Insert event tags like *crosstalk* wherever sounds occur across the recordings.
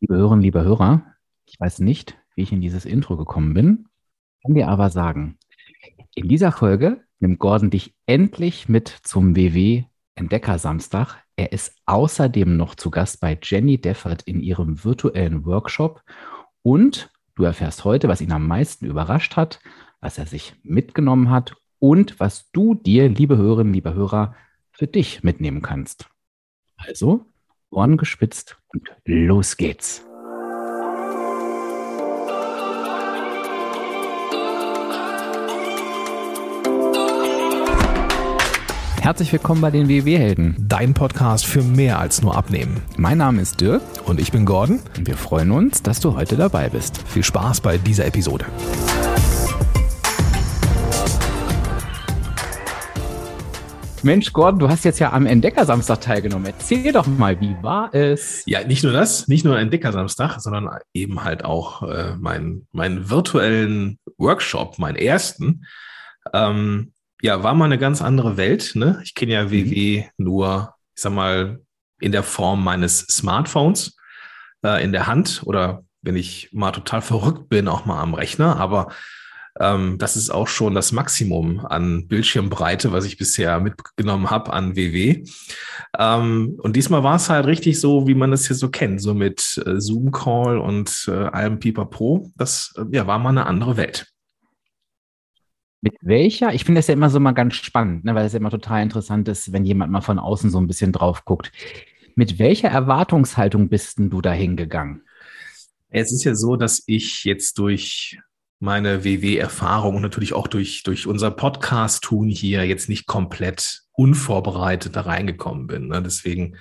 Liebe Hörerinnen, liebe Hörer, ich weiß nicht, wie ich in dieses Intro gekommen bin, kann dir aber sagen, in dieser Folge nimmt Gordon dich endlich mit zum WW Entdecker Samstag. Er ist außerdem noch zu Gast bei Jenny Deffert in ihrem virtuellen Workshop und du erfährst heute, was ihn am meisten überrascht hat, was er sich mitgenommen hat und was du dir, liebe Hörerinnen, liebe Hörer, für dich mitnehmen kannst. Also, Ohren gespitzt und los geht's. Herzlich willkommen bei den WW-Helden. Dein Podcast für mehr als nur Abnehmen. Mein Name ist Dirk und ich bin Gordon. Und wir freuen uns, dass du heute dabei bist. Viel Spaß bei dieser Episode. Mensch, Gordon, du hast jetzt ja am Entdeckersamstag teilgenommen. Erzähl doch mal, wie war es? Ja, nicht nur das, nicht nur Entdeckersamstag, sondern eben halt auch äh, meinen mein virtuellen Workshop, meinen ersten. Ähm, ja, war mal eine ganz andere Welt. Ne? Ich kenne ja WW mhm. nur, ich sag mal, in der Form meines Smartphones äh, in der Hand oder wenn ich mal total verrückt bin, auch mal am Rechner. Aber ähm, das ist auch schon das Maximum an Bildschirmbreite, was ich bisher mitgenommen habe an WW. Ähm, und diesmal war es halt richtig so, wie man das hier so kennt, so mit äh, Zoom-Call und äh, allem Pipapo. Das äh, ja, war mal eine andere Welt. Mit welcher? Ich finde das ja immer so mal ganz spannend, ne, weil es ja immer total interessant ist, wenn jemand mal von außen so ein bisschen drauf guckt. Mit welcher Erwartungshaltung bist denn du da hingegangen? Es ist ja so, dass ich jetzt durch meine WW-Erfahrung und natürlich auch durch, durch unser Podcast-Tun hier jetzt nicht komplett unvorbereitet da reingekommen bin. Ne? Deswegen,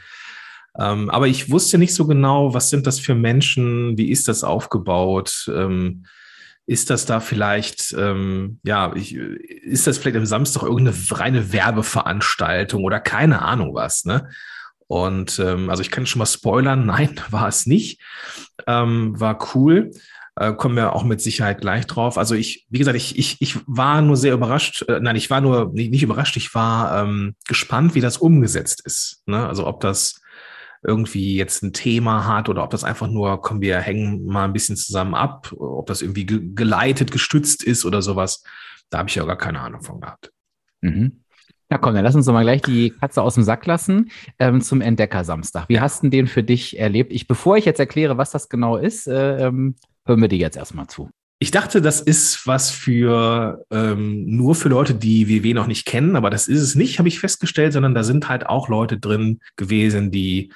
ähm, aber ich wusste nicht so genau, was sind das für Menschen, wie ist das aufgebaut? Ähm, ist das da vielleicht, ähm, ja, ich, ist das vielleicht am Samstag irgendeine reine Werbeveranstaltung oder keine Ahnung was, ne? Und ähm, also ich kann schon mal spoilern, *laughs* nein, war es nicht. Ähm, war cool. Äh, kommen wir auch mit Sicherheit gleich drauf. Also ich, wie gesagt, ich, ich, ich war nur sehr überrascht, äh, nein, ich war nur nicht, nicht überrascht, ich war ähm, gespannt, wie das umgesetzt ist. Ne? Also ob das irgendwie jetzt ein Thema hat oder ob das einfach nur, kommen wir hängen mal ein bisschen zusammen ab, ob das irgendwie geleitet, gestützt ist oder sowas. Da habe ich ja gar keine Ahnung von gehabt. Mhm. Na komm, dann lass uns doch mal gleich die Katze aus dem Sack lassen ähm, zum Entdecker-Samstag. Wie hast du den für dich erlebt? Ich, bevor ich jetzt erkläre, was das genau ist, äh, ähm, hören wir dir jetzt erstmal zu. Ich dachte, das ist was für ähm, nur für Leute, die WW noch nicht kennen, aber das ist es nicht, habe ich festgestellt, sondern da sind halt auch Leute drin gewesen, die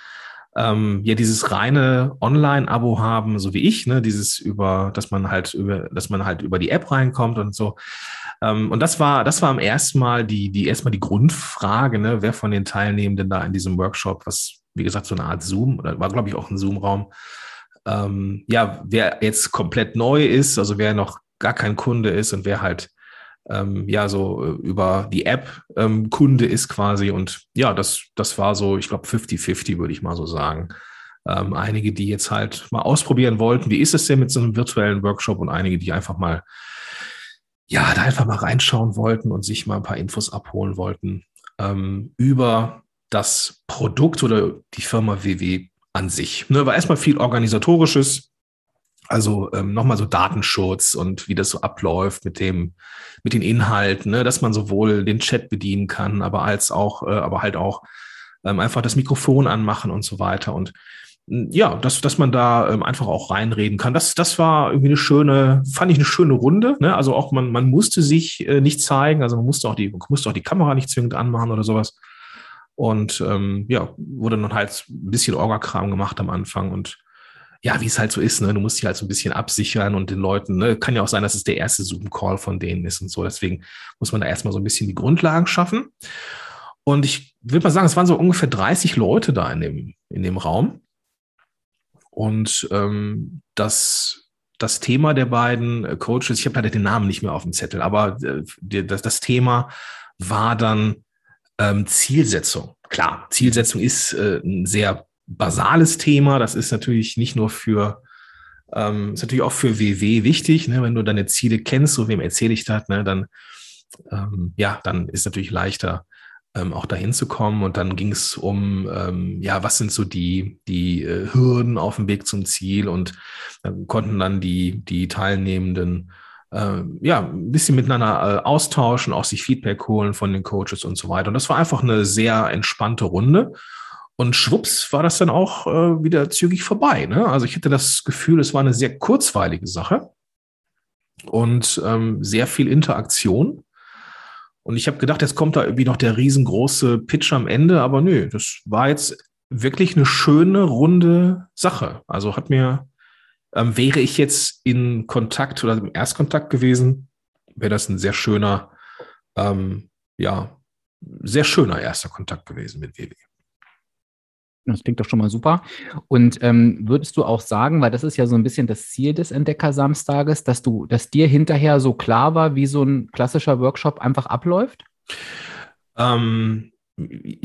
ähm, ja dieses reine Online-Abo haben, so wie ich, ne, dieses über, dass man halt über, dass man halt über die App reinkommt und so. Ähm, und das war, das war am ersten Mal die, die erstmal die Grundfrage, ne, wer von den Teilnehmenden da in diesem Workshop, was wie gesagt so eine Art Zoom oder war glaube ich auch ein Zoom-Raum, ähm, ja, wer jetzt komplett neu ist, also wer noch gar kein Kunde ist und wer halt ähm, ja so äh, über die App ähm, Kunde ist quasi. Und ja, das, das war so, ich glaube, 50-50, würde ich mal so sagen. Ähm, einige, die jetzt halt mal ausprobieren wollten, wie ist es denn mit so einem virtuellen Workshop und einige, die einfach mal, ja, da einfach mal reinschauen wollten und sich mal ein paar Infos abholen wollten ähm, über das Produkt oder die Firma WW an sich. Ne, war erstmal viel organisatorisches, also ähm, nochmal so Datenschutz und wie das so abläuft mit dem, mit den Inhalten, ne, dass man sowohl den Chat bedienen kann, aber als auch, äh, aber halt auch ähm, einfach das Mikrofon anmachen und so weiter. Und ja, dass, dass man da ähm, einfach auch reinreden kann. Das, das war irgendwie eine schöne, fand ich eine schöne Runde. Ne? Also auch man, man musste sich äh, nicht zeigen, also man musste auch die, musste auch die Kamera nicht zwingend anmachen oder sowas. Und ähm, ja, wurde dann halt ein bisschen Orga-Kram gemacht am Anfang und ja, wie es halt so ist, ne? Du musst dich halt so ein bisschen absichern und den Leuten, ne, kann ja auch sein, dass es der erste Zoom-Call von denen ist und so. Deswegen muss man da erstmal so ein bisschen die Grundlagen schaffen. Und ich würde mal sagen, es waren so ungefähr 30 Leute da in dem, in dem Raum. Und ähm, das, das Thema der beiden äh, Coaches, ich habe leider den Namen nicht mehr auf dem Zettel, aber äh, das, das Thema war dann ähm, Zielsetzung. Klar, Zielsetzung ist äh, ein sehr basales Thema. Das ist natürlich nicht nur für, ähm, ist natürlich auch für WW wichtig. Ne? Wenn du deine Ziele kennst, so wem erzähle ich das, ne? dann, ähm, ja, dann ist natürlich leichter, ähm, auch dahin zu kommen. Und dann ging es um, ähm, ja, was sind so die, die äh, Hürden auf dem Weg zum Ziel und äh, konnten dann die, die Teilnehmenden äh, ja, ein bisschen miteinander äh, austauschen, auch sich Feedback holen von den Coaches und so weiter. Und das war einfach eine sehr entspannte Runde. Und schwupps war das dann auch äh, wieder zügig vorbei. Ne? Also ich hatte das Gefühl, es war eine sehr kurzweilige Sache und ähm, sehr viel Interaktion. Und ich habe gedacht, jetzt kommt da irgendwie noch der riesengroße Pitch am Ende, aber nö, das war jetzt wirklich eine schöne, runde Sache. Also hat mir, ähm, wäre ich jetzt in Kontakt oder im Erstkontakt gewesen, wäre das ein sehr schöner, ähm, ja, sehr schöner erster Kontakt gewesen mit WW. Das klingt doch schon mal super. Und ähm, würdest du auch sagen, weil das ist ja so ein bisschen das Ziel des Entdecker-Samstages, dass du, dass dir hinterher so klar war, wie so ein klassischer Workshop einfach abläuft? Ähm,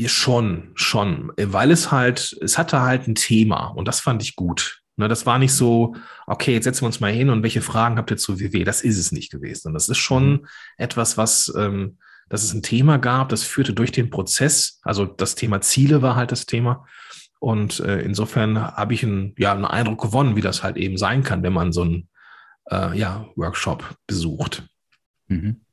schon, schon, weil es halt, es hatte halt ein Thema und das fand ich gut. Ne, das war nicht so, okay, jetzt setzen wir uns mal hin und welche Fragen habt ihr zu WW? Das ist es nicht gewesen. Und das ist schon mhm. etwas, was, ähm, dass es ein Thema gab, das führte durch den Prozess. Also das Thema Ziele war halt das Thema. Und äh, insofern habe ich einen, ja, einen Eindruck gewonnen, wie das halt eben sein kann, wenn man so einen äh, ja, Workshop besucht. Mhm.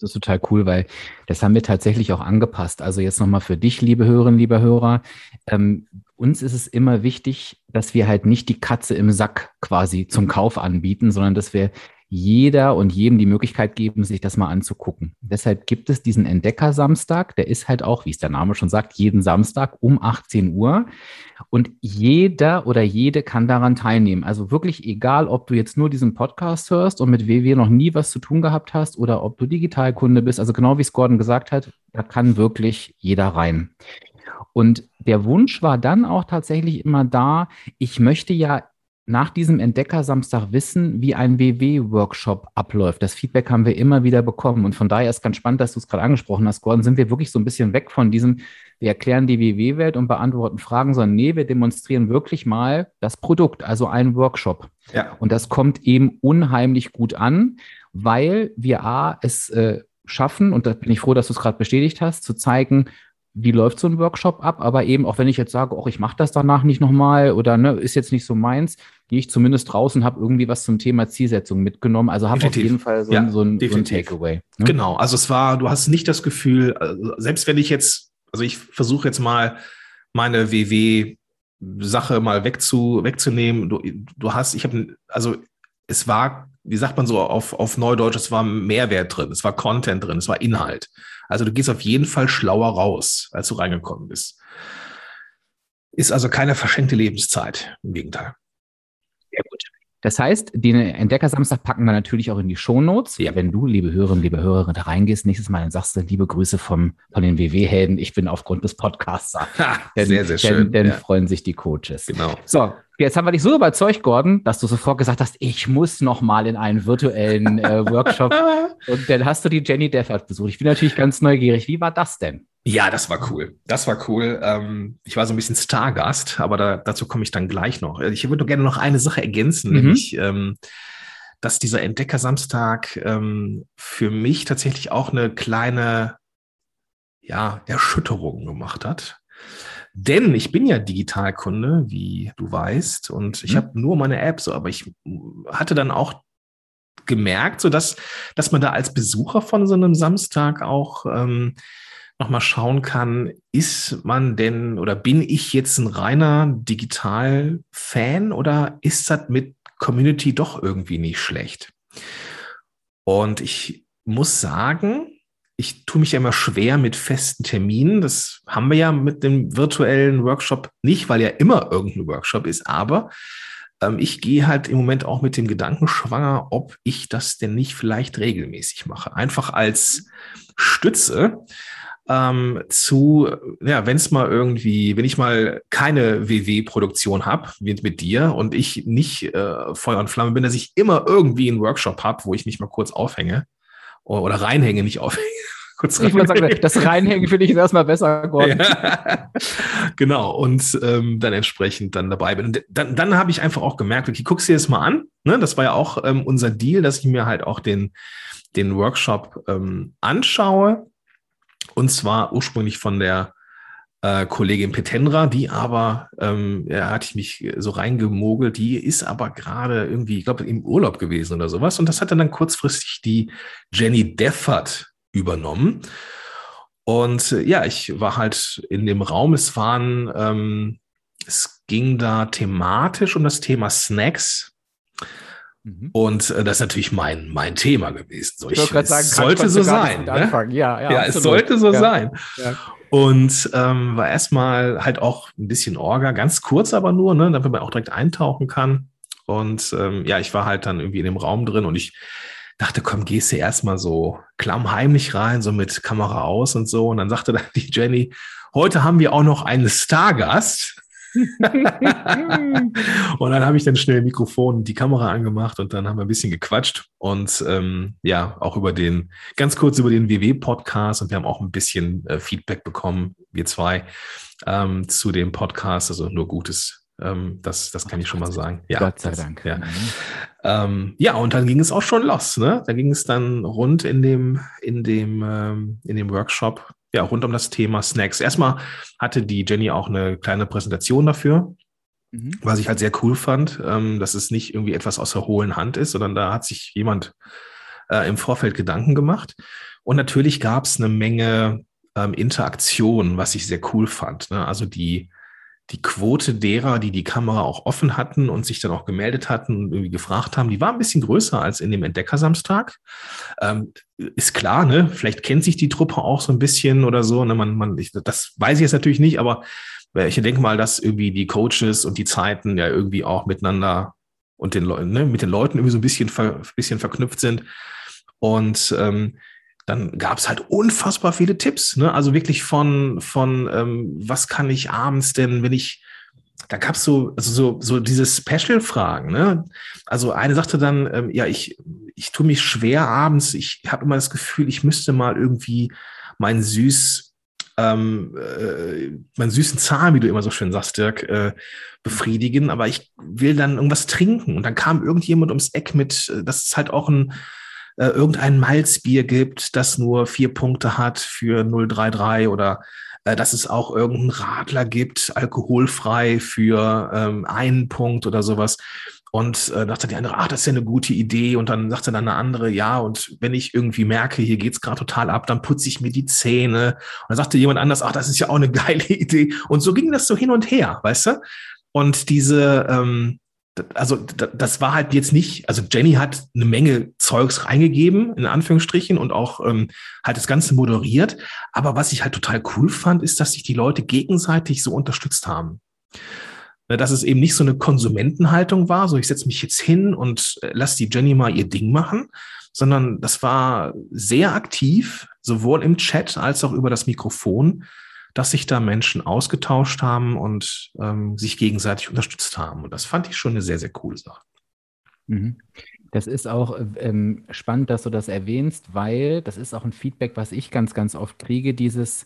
Das ist total cool, weil das haben wir tatsächlich auch angepasst. Also jetzt nochmal für dich, liebe Hörerinnen, liebe Hörer. Ähm, uns ist es immer wichtig, dass wir halt nicht die Katze im Sack quasi zum Kauf anbieten, sondern dass wir jeder und jedem die Möglichkeit geben, sich das mal anzugucken. Deshalb gibt es diesen Entdecker-Samstag, der ist halt auch, wie es der Name schon sagt, jeden Samstag um 18 Uhr. Und jeder oder jede kann daran teilnehmen. Also wirklich egal, ob du jetzt nur diesen Podcast hörst und mit WW noch nie was zu tun gehabt hast oder ob du Digitalkunde bist. Also genau wie es Gordon gesagt hat, da kann wirklich jeder rein. Und der Wunsch war dann auch tatsächlich immer da, ich möchte ja nach diesem Entdecker-Samstag wissen, wie ein WW-Workshop abläuft. Das Feedback haben wir immer wieder bekommen. Und von daher ist ganz spannend, dass du es gerade angesprochen hast, Gordon, sind wir wirklich so ein bisschen weg von diesem, wir erklären die WW-Welt und beantworten Fragen, sondern nee, wir demonstrieren wirklich mal das Produkt, also einen Workshop. Ja. Und das kommt eben unheimlich gut an, weil wir A, es äh, schaffen, und da bin ich froh, dass du es gerade bestätigt hast, zu zeigen, wie läuft so ein Workshop ab, aber eben auch wenn ich jetzt sage, oh, ich mache das danach nicht nochmal oder ne, ist jetzt nicht so meins, gehe ich zumindest draußen, habe irgendwie was zum Thema Zielsetzung mitgenommen. Also habe auf jeden Fall so, ja, ein, so ein, so ein Takeaway. Ne? Genau, also es war, du hast nicht das Gefühl, also selbst wenn ich jetzt, also ich versuche jetzt mal meine WW-Sache mal wegzu, wegzunehmen, du, du hast, ich habe, also es war, wie sagt man so auf, auf Neudeutsch, es war Mehrwert drin, es war Content drin, es war Inhalt. Also du gehst auf jeden Fall schlauer raus, als du reingekommen bist. Ist also keine verschenkte Lebenszeit, im Gegenteil. Sehr gut. Das heißt, den Entdeckersamstag packen wir natürlich auch in die Shownotes. Ja. Wenn du, liebe Hörerinnen, liebe Hörer, da reingehst, nächstes Mal dann sagst du, liebe Grüße vom, von den WW-Helden. Ich bin aufgrund des Podcasts da. *laughs* denn, sehr, sehr schön. Denn, denn ja. freuen sich die Coaches. Genau. So, Jetzt haben wir dich so überzeugt, Gordon, dass du sofort gesagt hast, ich muss noch mal in einen virtuellen äh, Workshop. *laughs* Und dann hast du die Jenny Deffert besucht. Ich bin natürlich ganz neugierig. Wie war das denn? Ja, das war cool. Das war cool. Ähm, ich war so ein bisschen Stargast, aber da, dazu komme ich dann gleich noch. Ich würde gerne noch eine Sache ergänzen, mhm. nämlich, ähm, dass dieser Entdecker-Samstag ähm, für mich tatsächlich auch eine kleine ja, Erschütterung gemacht hat. Denn ich bin ja Digitalkunde, wie du weißt, und ich mhm. habe nur meine App so, aber ich hatte dann auch gemerkt, so dass, dass man da als Besucher von so einem Samstag auch ähm, nochmal schauen kann, ist man denn oder bin ich jetzt ein reiner Digital-Fan oder ist das mit Community doch irgendwie nicht schlecht? Und ich muss sagen, ich tue mich ja immer schwer mit festen Terminen. Das haben wir ja mit dem virtuellen Workshop nicht, weil ja immer irgendein Workshop ist. Aber ähm, ich gehe halt im Moment auch mit dem Gedanken schwanger, ob ich das denn nicht vielleicht regelmäßig mache. Einfach als Stütze ähm, zu, ja, wenn es mal irgendwie, wenn ich mal keine WW-Produktion habe, wie mit dir, und ich nicht äh, Feuer und Flamme bin, dass ich immer irgendwie einen Workshop habe, wo ich mich mal kurz aufhänge oder reinhänge, nicht aufhänge. *laughs* Kurz ich sagen, das Reinhängen finde ich erstmal besser, Gordon. Ja. genau, und ähm, dann entsprechend dann dabei bin. Und dann, dann habe ich einfach auch gemerkt, okay, guckst dir das mal an. Ne? Das war ja auch ähm, unser Deal, dass ich mir halt auch den, den Workshop ähm, anschaue. Und zwar ursprünglich von der äh, Kollegin Petenra, die aber, ähm, ja, hatte ich mich so reingemogelt, die ist aber gerade irgendwie, ich glaube, im Urlaub gewesen oder sowas. Und das hat dann kurzfristig die Jenny Deffert übernommen. Und äh, ja, ich war halt in dem Raum. Es waren, ähm, es ging da thematisch um das Thema Snacks. Mhm. Und äh, das ist natürlich mein, mein Thema gewesen. So, ich, ich sagen, sollte so sein. Ne? Ja, ja, ja es sollte so ja. sein. Ja. Und ähm, war erstmal halt auch ein bisschen Orga, ganz kurz aber nur, ne, damit man auch direkt eintauchen kann. Und ähm, ja, ich war halt dann irgendwie in dem Raum drin und ich dachte, komm, gehst du erstmal so klammheimlich rein, so mit Kamera aus und so. Und dann sagte dann *laughs* die Jenny, heute haben wir auch noch einen Stargast. *laughs* und dann habe ich dann schnell Mikrofon und die Kamera angemacht und dann haben wir ein bisschen gequatscht und ähm, ja, auch über den, ganz kurz über den WW-Podcast und wir haben auch ein bisschen äh, Feedback bekommen, wir zwei, ähm, zu dem Podcast, also nur Gutes. Ähm, das, das kann ich schon mal sagen. Ja, Gott sei Dank. Ja. Mhm. Ähm, ja, und dann ging es auch schon los. Ne? Da ging es dann rund in dem, in dem, ähm, in dem Workshop ja, rund um das Thema Snacks. Erstmal hatte die Jenny auch eine kleine Präsentation dafür, mhm. was ich halt sehr cool fand, ähm, dass es nicht irgendwie etwas aus der hohlen Hand ist, sondern da hat sich jemand äh, im Vorfeld Gedanken gemacht. Und natürlich gab es eine Menge ähm, Interaktion, was ich sehr cool fand. Ne? Also die, die Quote derer, die die Kamera auch offen hatten und sich dann auch gemeldet hatten und irgendwie gefragt haben, die war ein bisschen größer als in dem Entdeckersamstag. Ähm, ist klar, ne? Vielleicht kennt sich die Truppe auch so ein bisschen oder so. Ne? Man, man, ich, das weiß ich jetzt natürlich nicht, aber ich denke mal, dass irgendwie die Coaches und die Zeiten ja irgendwie auch miteinander und den Leuten, ne, mit den Leuten irgendwie so ein bisschen, ver, bisschen verknüpft sind. Und ähm, dann gab es halt unfassbar viele Tipps. Ne? Also wirklich von, von ähm, was kann ich abends denn, wenn ich, da gab es so, also so, so diese Special-Fragen. Ne? Also eine sagte dann, ähm, ja, ich, ich tue mich schwer abends, ich habe immer das Gefühl, ich müsste mal irgendwie mein süß, ähm, äh, meinen süßen Zahn, wie du immer so schön sagst, Dirk, äh, befriedigen, aber ich will dann irgendwas trinken. Und dann kam irgendjemand ums Eck mit, äh, das ist halt auch ein äh, irgendein Malzbier gibt, das nur vier Punkte hat für 033 oder äh, dass es auch irgendeinen Radler gibt, alkoholfrei für ähm, einen Punkt oder sowas. Und äh, dachte die andere, ach, das ist ja eine gute Idee. Und dann sagte dann eine andere, ja, und wenn ich irgendwie merke, hier geht's gerade total ab, dann putze ich mir die Zähne. Und dann sagte jemand anders, ach, das ist ja auch eine *laughs* geile Idee. Und so ging das so hin und her, weißt du? Und diese, ähm, also das war halt jetzt nicht, also Jenny hat eine Menge Zeugs reingegeben, in Anführungsstrichen, und auch ähm, halt das Ganze moderiert. Aber was ich halt total cool fand, ist, dass sich die Leute gegenseitig so unterstützt haben. Ne, dass es eben nicht so eine Konsumentenhaltung war, so ich setze mich jetzt hin und äh, lass die Jenny mal ihr Ding machen, sondern das war sehr aktiv, sowohl im Chat als auch über das Mikrofon dass sich da Menschen ausgetauscht haben und ähm, sich gegenseitig unterstützt haben. Und das fand ich schon eine sehr, sehr coole Sache. Mhm. Das ist auch ähm, spannend, dass du das erwähnst, weil das ist auch ein Feedback, was ich ganz, ganz oft kriege, dieses,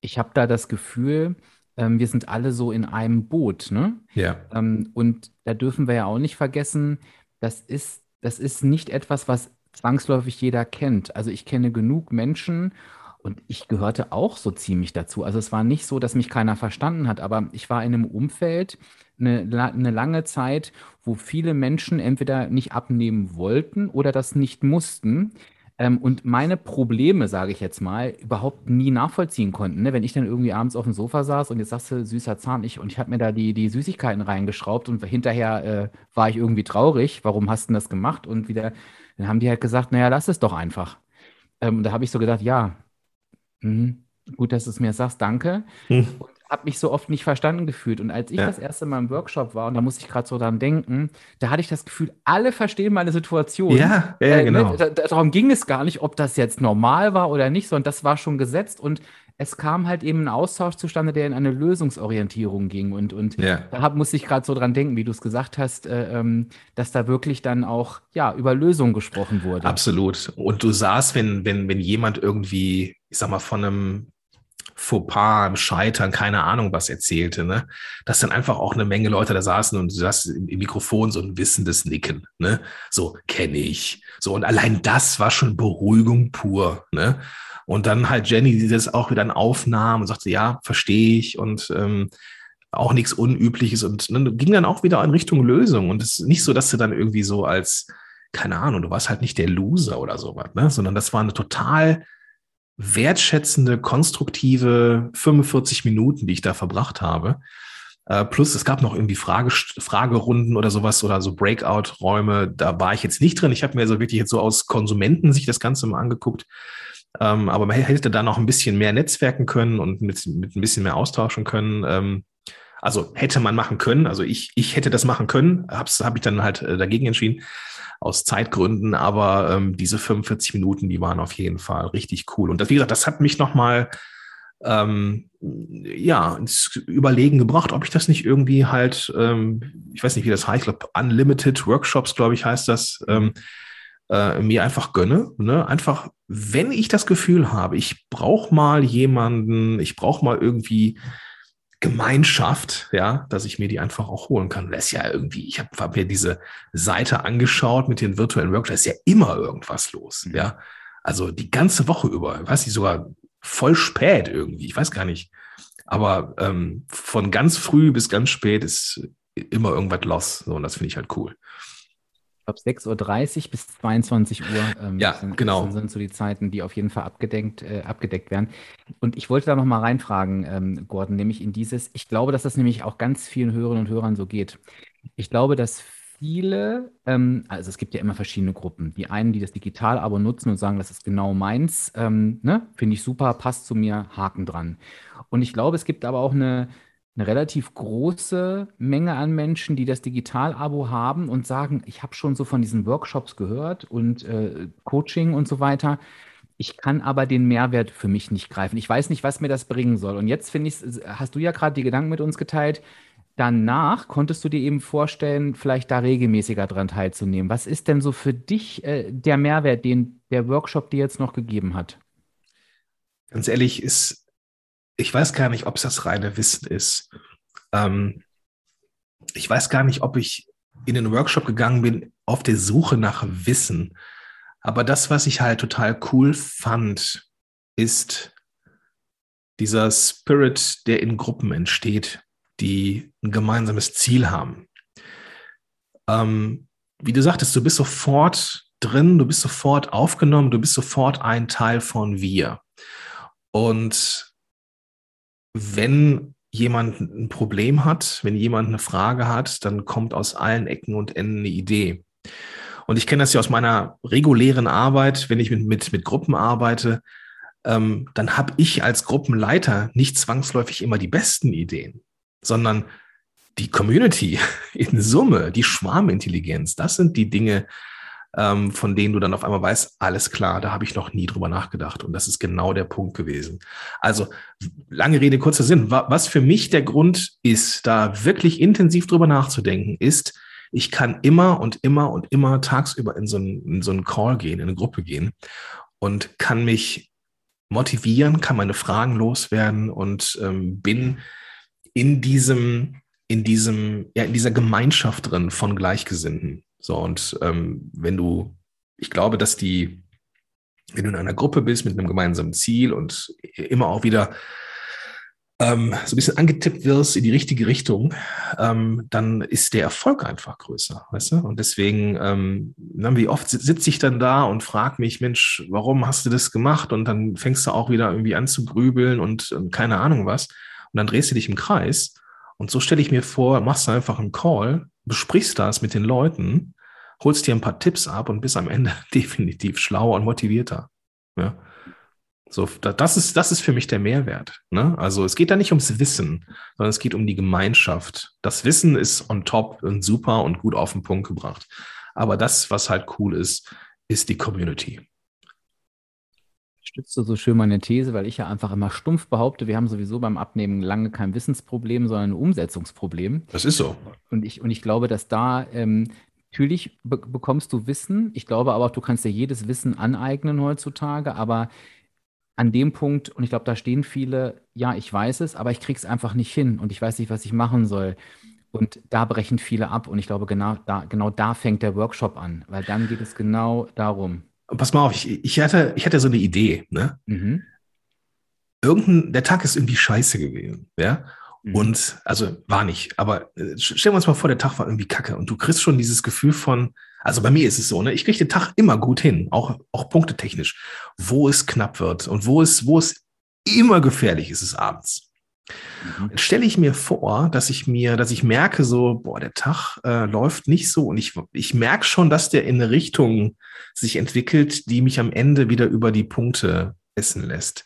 ich habe da das Gefühl, ähm, wir sind alle so in einem Boot, ne? Ja. Ähm, und da dürfen wir ja auch nicht vergessen, das ist, das ist nicht etwas, was zwangsläufig jeder kennt. Also ich kenne genug Menschen und ich gehörte auch so ziemlich dazu. Also es war nicht so, dass mich keiner verstanden hat, aber ich war in einem Umfeld eine, eine lange Zeit, wo viele Menschen entweder nicht abnehmen wollten oder das nicht mussten. Ähm, und meine Probleme, sage ich jetzt mal, überhaupt nie nachvollziehen konnten. Ne? Wenn ich dann irgendwie abends auf dem Sofa saß und jetzt sagst du, süßer Zahn, ich, und ich habe mir da die, die Süßigkeiten reingeschraubt und hinterher äh, war ich irgendwie traurig, warum hast du das gemacht? Und wieder, dann haben die halt gesagt, naja, lass es doch einfach. Ähm, und da habe ich so gedacht, ja, Mhm. Gut, dass du es mir sagst, danke. Mhm. Und habe mich so oft nicht verstanden gefühlt. Und als ich ja. das erste Mal im Workshop war, und da musste ich gerade so dran denken, da hatte ich das Gefühl, alle verstehen meine Situation. Ja, ja, äh, genau. Ne, darum ging es gar nicht, ob das jetzt normal war oder nicht, sondern das war schon gesetzt. Und es kam halt eben ein Austausch zustande, der in eine Lösungsorientierung ging. Und, und ja. da hab, musste ich gerade so dran denken, wie du es gesagt hast, äh, ähm, dass da wirklich dann auch ja, über Lösungen gesprochen wurde. Absolut. Und du sahst, wenn, wenn, wenn jemand irgendwie, ich sag mal, von einem Fauxpas, einem Scheitern, keine Ahnung was erzählte, ne? Dass dann einfach auch eine Menge Leute da saßen und du saßt im, im Mikrofon so ein wissendes Nicken, ne? So, kenne ich. So, und allein das war schon Beruhigung pur, ne? Und dann halt Jenny, die das auch wieder aufnahm und sagte, ja, verstehe ich und ähm, auch nichts Unübliches und dann ging dann auch wieder in Richtung Lösung. Und es ist nicht so, dass du dann irgendwie so als, keine Ahnung, du warst halt nicht der Loser oder sowas, ne? sondern das war eine total wertschätzende, konstruktive 45 Minuten, die ich da verbracht habe. Äh, plus es gab noch irgendwie Frage, Fragerunden oder sowas oder so Breakout-Räume. Da war ich jetzt nicht drin. Ich habe mir so wirklich jetzt so aus Konsumenten sich das Ganze mal angeguckt. Ähm, aber man hätte da noch ein bisschen mehr netzwerken können und mit, mit ein bisschen mehr austauschen können. Ähm, also hätte man machen können. Also ich, ich hätte das machen können. Habe ich dann halt äh, dagegen entschieden aus Zeitgründen. Aber ähm, diese 45 Minuten, die waren auf jeden Fall richtig cool. Und das, wie gesagt, das hat mich nochmal ähm, ja, ins Überlegen gebracht, ob ich das nicht irgendwie halt, ähm, ich weiß nicht, wie das heißt, ich glaube, Unlimited Workshops, glaube ich, heißt das, ähm, äh, mir einfach gönne. Ne? Einfach, wenn ich das Gefühl habe, ich brauche mal jemanden, ich brauche mal irgendwie Gemeinschaft, ja, dass ich mir die einfach auch holen kann. Das ist ja irgendwie, ich habe hab mir diese Seite angeschaut mit den virtuellen Workshops, da ist ja immer irgendwas los, mhm. ja. Also die ganze Woche über, weiß ich sogar voll spät irgendwie, ich weiß gar nicht. Aber ähm, von ganz früh bis ganz spät ist immer irgendwas los. So, und das finde ich halt cool glaube, 6.30 Uhr bis 22 Uhr ähm, ja, sind, genau. sind, so die Zeiten, die auf jeden Fall abgedeckt, äh, abgedeckt werden. Und ich wollte da noch mal reinfragen, ähm, Gordon, nämlich in dieses, ich glaube, dass das nämlich auch ganz vielen Hörerinnen und Hörern so geht. Ich glaube, dass viele, ähm, also es gibt ja immer verschiedene Gruppen. Die einen, die das Digital-Abo nutzen und sagen, das ist genau meins, ähm, ne? finde ich super, passt zu mir, Haken dran. Und ich glaube, es gibt aber auch eine eine relativ große Menge an Menschen, die das Digital-Abo haben und sagen, ich habe schon so von diesen Workshops gehört und äh, Coaching und so weiter. Ich kann aber den Mehrwert für mich nicht greifen. Ich weiß nicht, was mir das bringen soll. Und jetzt finde ich, hast du ja gerade die Gedanken mit uns geteilt. Danach konntest du dir eben vorstellen, vielleicht da regelmäßiger dran teilzunehmen. Was ist denn so für dich äh, der Mehrwert, den der Workshop dir jetzt noch gegeben hat? Ganz ehrlich, ist ich weiß gar nicht, ob es das reine Wissen ist. Ähm, ich weiß gar nicht, ob ich in den Workshop gegangen bin auf der Suche nach Wissen. Aber das, was ich halt total cool fand, ist dieser Spirit, der in Gruppen entsteht, die ein gemeinsames Ziel haben. Ähm, wie du sagtest, du bist sofort drin, du bist sofort aufgenommen, du bist sofort ein Teil von wir. Und wenn jemand ein Problem hat, wenn jemand eine Frage hat, dann kommt aus allen Ecken und Enden eine Idee. Und ich kenne das ja aus meiner regulären Arbeit, wenn ich mit, mit, mit Gruppen arbeite, ähm, dann habe ich als Gruppenleiter nicht zwangsläufig immer die besten Ideen, sondern die Community *laughs* in Summe, die Schwarmintelligenz, das sind die Dinge, ähm, von denen du dann auf einmal weißt, alles klar, da habe ich noch nie drüber nachgedacht. Und das ist genau der Punkt gewesen. Also lange Rede, kurzer Sinn. Was für mich der Grund ist, da wirklich intensiv drüber nachzudenken, ist, ich kann immer und immer und immer tagsüber in so einen, in so Call gehen, in eine Gruppe gehen und kann mich motivieren, kann meine Fragen loswerden und ähm, bin in diesem, in diesem, ja, in dieser Gemeinschaft drin von Gleichgesinnten. So, und ähm, wenn du, ich glaube, dass die, wenn du in einer Gruppe bist mit einem gemeinsamen Ziel und immer auch wieder ähm, so ein bisschen angetippt wirst in die richtige Richtung, ähm, dann ist der Erfolg einfach größer, weißt du? Und deswegen, ähm, wie oft sitze ich dann da und frage mich, Mensch, warum hast du das gemacht? Und dann fängst du auch wieder irgendwie an zu grübeln und, und keine Ahnung was. Und dann drehst du dich im Kreis. Und so stelle ich mir vor, machst du einfach einen Call besprichst das mit den Leuten, holst dir ein paar Tipps ab und bist am Ende *laughs* definitiv schlauer und motivierter. Ja. So, das ist, das ist für mich der Mehrwert. Ne? Also es geht da nicht ums Wissen, sondern es geht um die Gemeinschaft. Das Wissen ist on top und super und gut auf den Punkt gebracht. Aber das, was halt cool ist, ist die Community stützt du so schön meine These, weil ich ja einfach immer stumpf behaupte, wir haben sowieso beim Abnehmen lange kein Wissensproblem, sondern ein Umsetzungsproblem. Das ist so. Und ich, und ich glaube, dass da ähm, natürlich be bekommst du Wissen. Ich glaube aber auch, du kannst dir jedes Wissen aneignen heutzutage, aber an dem Punkt, und ich glaube, da stehen viele, ja, ich weiß es, aber ich kriege es einfach nicht hin und ich weiß nicht, was ich machen soll. Und da brechen viele ab und ich glaube, genau da, genau da fängt der Workshop an, weil dann geht es genau darum. Pass mal auf, ich, ich, hatte, ich hatte so eine Idee, ne? Mhm. Irgendein, der Tag ist irgendwie scheiße gewesen, ja? Mhm. Und, also war nicht, aber äh, stellen wir uns mal vor, der Tag war irgendwie kacke und du kriegst schon dieses Gefühl von, also bei mir ist es so, ne? Ich kriege den Tag immer gut hin, auch, auch punktetechnisch, wo es knapp wird und wo es, wo es immer gefährlich ist, ist abends. Mhm. stelle ich mir vor, dass ich mir, dass ich merke, so, boah, der Tag äh, läuft nicht so und ich, ich merke schon, dass der in eine Richtung sich entwickelt, die mich am Ende wieder über die Punkte essen lässt.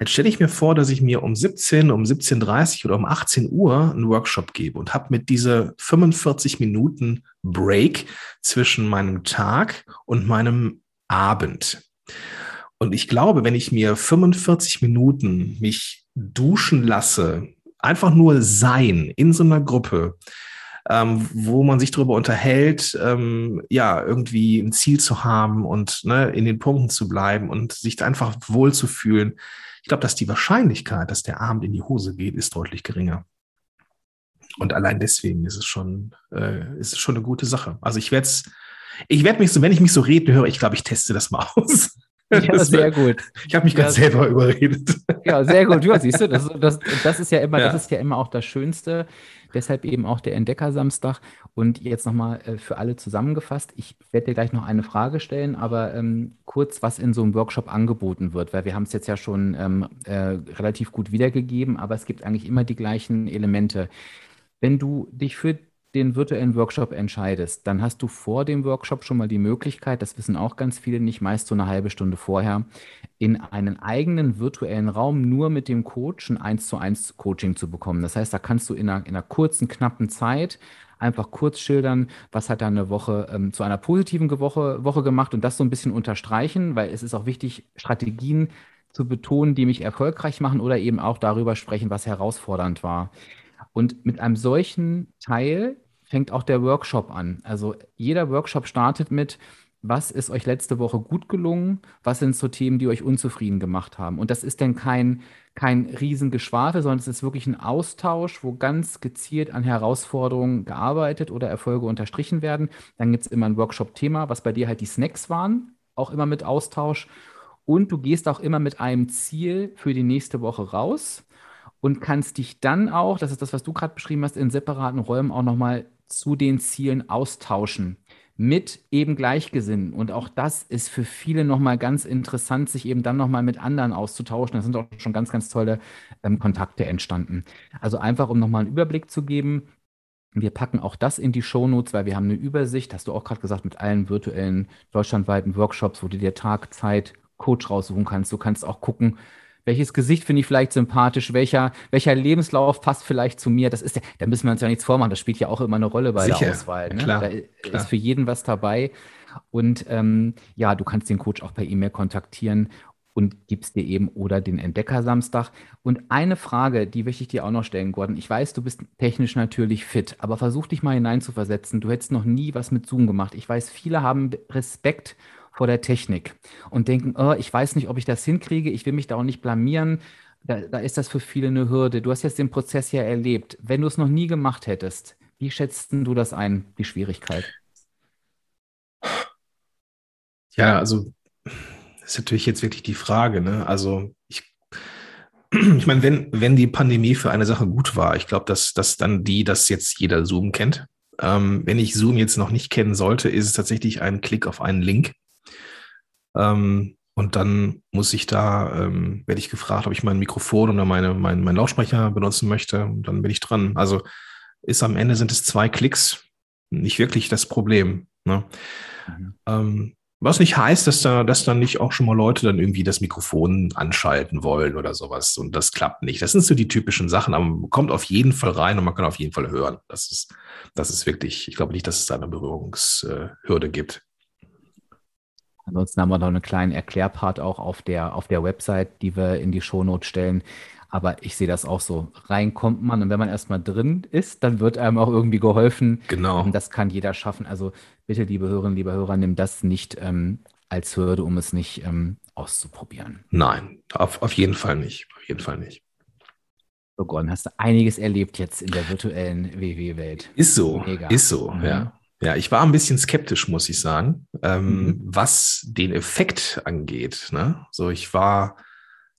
Jetzt stelle ich mir vor, dass ich mir um 17, um 17.30 oder um 18 Uhr einen Workshop gebe und habe mit dieser 45 Minuten Break zwischen meinem Tag und meinem Abend. Und ich glaube, wenn ich mir 45 Minuten mich duschen lasse, einfach nur sein in so einer Gruppe, ähm, wo man sich darüber unterhält, ähm, ja, irgendwie ein Ziel zu haben und ne, in den Punkten zu bleiben und sich einfach wohl zu fühlen. Ich glaube, dass die Wahrscheinlichkeit, dass der Abend in die Hose geht, ist deutlich geringer. Und allein deswegen ist es schon, äh, ist es schon eine gute Sache. Also ich werde ich werde mich so, wenn ich mich so reden höre, ich glaube, ich teste das mal *laughs* aus. Ja, *laughs* sehr gut. Ich habe mich ja, gerade selber überredet. Ja, sehr gut. Ja, siehst du, das, das, das, ist ja immer, ja. das ist ja immer auch das Schönste. Deshalb eben auch der Entdeckersamstag. Und jetzt nochmal äh, für alle zusammengefasst. Ich werde dir gleich noch eine Frage stellen, aber ähm, kurz, was in so einem Workshop angeboten wird, weil wir haben es jetzt ja schon ähm, äh, relativ gut wiedergegeben, aber es gibt eigentlich immer die gleichen Elemente. Wenn du dich für den virtuellen Workshop entscheidest, dann hast du vor dem Workshop schon mal die Möglichkeit, das wissen auch ganz viele nicht, meist so eine halbe Stunde vorher, in einen eigenen virtuellen Raum nur mit dem Coach ein 1 zu 1 Coaching zu bekommen. Das heißt, da kannst du in einer, in einer kurzen, knappen Zeit einfach kurz schildern, was hat da eine Woche ähm, zu einer positiven Woche, Woche gemacht und das so ein bisschen unterstreichen, weil es ist auch wichtig, Strategien zu betonen, die mich erfolgreich machen oder eben auch darüber sprechen, was herausfordernd war. Und mit einem solchen Teil fängt auch der Workshop an. Also jeder Workshop startet mit, was ist euch letzte Woche gut gelungen? Was sind so Themen, die euch unzufrieden gemacht haben? Und das ist dann kein, kein Riesengeschwafel, sondern es ist wirklich ein Austausch, wo ganz gezielt an Herausforderungen gearbeitet oder Erfolge unterstrichen werden. Dann gibt es immer ein Workshop-Thema, was bei dir halt die Snacks waren, auch immer mit Austausch. Und du gehst auch immer mit einem Ziel für die nächste Woche raus und kannst dich dann auch, das ist das, was du gerade beschrieben hast, in separaten Räumen auch nochmal zu den Zielen austauschen mit eben Gleichgesinnten. Und auch das ist für viele nochmal ganz interessant, sich eben dann nochmal mit anderen auszutauschen. Da sind auch schon ganz, ganz tolle ähm, Kontakte entstanden. Also einfach, um nochmal einen Überblick zu geben. Wir packen auch das in die Shownotes, weil wir haben eine Übersicht, hast du auch gerade gesagt, mit allen virtuellen deutschlandweiten Workshops, wo du dir Tag, Zeit, Coach raussuchen kannst. Du kannst auch gucken, welches Gesicht finde ich vielleicht sympathisch, welcher, welcher Lebenslauf passt vielleicht zu mir. Das ist, da müssen wir uns ja nichts vormachen. Das spielt ja auch immer eine Rolle bei Sicher. der Auswahl. Ne? Klar, da klar. ist für jeden was dabei. Und ähm, ja, du kannst den Coach auch per E-Mail kontaktieren und gibst dir eben oder den Entdecker-Samstag. Und eine Frage, die möchte ich dir auch noch stellen, Gordon. Ich weiß, du bist technisch natürlich fit, aber versuch dich mal hineinzuversetzen. Du hättest noch nie was mit Zoom gemacht. Ich weiß, viele haben Respekt vor der Technik und denken, oh, ich weiß nicht, ob ich das hinkriege, ich will mich da auch nicht blamieren. Da, da ist das für viele eine Hürde. Du hast jetzt den Prozess ja erlebt. Wenn du es noch nie gemacht hättest, wie schätzt du das ein, die Schwierigkeit? Ja, also ist natürlich jetzt wirklich die Frage. Ne? Also ich, *clears throat* ich meine, wenn, wenn die Pandemie für eine Sache gut war, ich glaube, dass, dass dann die, dass jetzt jeder Zoom kennt. Ähm, wenn ich Zoom jetzt noch nicht kennen sollte, ist es tatsächlich ein Klick auf einen Link. Ähm, und dann muss ich da, ähm, werde ich gefragt, ob ich mein Mikrofon oder meine, mein, mein Lautsprecher benutzen möchte. Und dann bin ich dran. Also ist am Ende sind es zwei Klicks, nicht wirklich das Problem. Ne? Mhm. Ähm, was nicht heißt, dass da, dass dann nicht auch schon mal Leute dann irgendwie das Mikrofon anschalten wollen oder sowas. Und das klappt nicht. Das sind so die typischen Sachen, aber man kommt auf jeden Fall rein und man kann auf jeden Fall hören. Das ist, das ist wirklich, ich glaube nicht, dass es da eine Berührungshürde gibt. Ansonsten haben wir noch einen kleinen Erklärpart auch auf der, auf der Website, die wir in die Shownote stellen. Aber ich sehe das auch so. Rein kommt man und wenn man erstmal drin ist, dann wird einem auch irgendwie geholfen. Genau. Und das kann jeder schaffen. Also bitte, liebe Hörerinnen, liebe Hörer, nimm das nicht ähm, als Hürde, um es nicht ähm, auszuprobieren. Nein, auf, auf jeden Fall nicht. Auf jeden Fall nicht. So, Gordon, hast du einiges erlebt jetzt in der virtuellen WW-Welt. Ist so, Mega. ist so, mhm. ja. Ja, ich war ein bisschen skeptisch, muss ich sagen, ähm, mhm. was den Effekt angeht. Ne? So, ich war,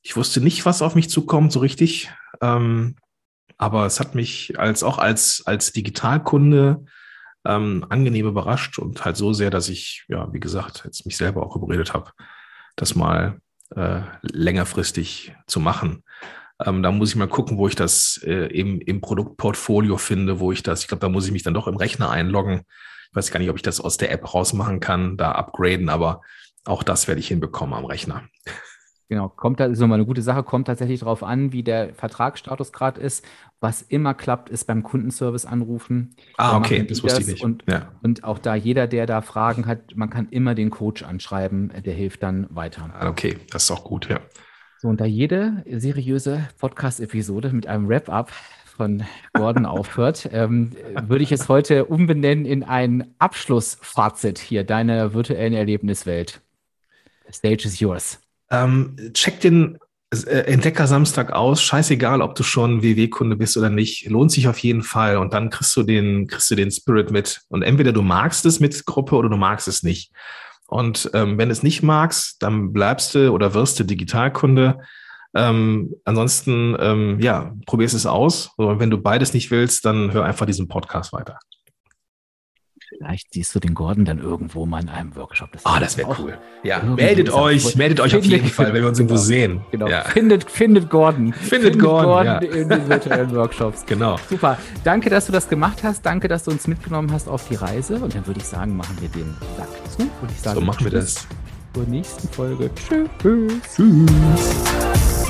ich wusste nicht, was auf mich zukommt, so richtig. Ähm, aber es hat mich als auch als, als Digitalkunde ähm, angenehm überrascht und halt so sehr, dass ich, ja, wie gesagt, jetzt mich selber auch überredet habe, das mal äh, längerfristig zu machen. Ähm, da muss ich mal gucken, wo ich das äh, im, im Produktportfolio finde, wo ich das, ich glaube, da muss ich mich dann doch im Rechner einloggen. Ich weiß gar nicht, ob ich das aus der App rausmachen kann, da upgraden, aber auch das werde ich hinbekommen am Rechner. Genau, kommt da, ist nochmal eine gute Sache, kommt tatsächlich darauf an, wie der Vertragsstatus gerade ist. Was immer klappt, ist beim Kundenservice anrufen. Ah, da okay, das wusste ich nicht. Und, ja. und auch da, jeder, der da Fragen hat, man kann immer den Coach anschreiben, der hilft dann weiter. Ah, okay, das ist auch gut, ja. So, und da jede seriöse Podcast-Episode mit einem Wrap-up von Gordon *laughs* aufhört, ähm, würde ich es heute umbenennen in ein Abschlussfazit hier deiner virtuellen Erlebniswelt. The stage is yours. Ähm, check den äh, Entdecker Samstag aus. Scheißegal, ob du schon WW-Kunde bist oder nicht. Lohnt sich auf jeden Fall. Und dann kriegst du den, kriegst du den Spirit mit. Und entweder du magst es mit Gruppe oder du magst es nicht. Und ähm, wenn du es nicht magst, dann bleibst du oder wirst du Digitalkunde. Ähm, ansonsten, ähm, ja, probierst es aus. Und wenn du beides nicht willst, dann hör einfach diesen Podcast weiter. Vielleicht siehst du den Gordon dann irgendwo mal in einem Workshop. Das ah, das wäre cool. Ja, meldet euch, meldet euch auf jeden Fall, wenn wir uns irgendwo genau, sehen. Genau. Ja. Findet, findet Gordon. Findet, findet Gordon, Gordon ja. in den virtuellen *laughs* Workshops. Genau. Super. Danke, dass du das gemacht hast. Danke, dass du uns mitgenommen hast auf die Reise. Und dann würde ich sagen, machen wir den Sack zu. Und ich sage, so machen wir das. Zur nächsten Folge. Tschüss. Tschüss.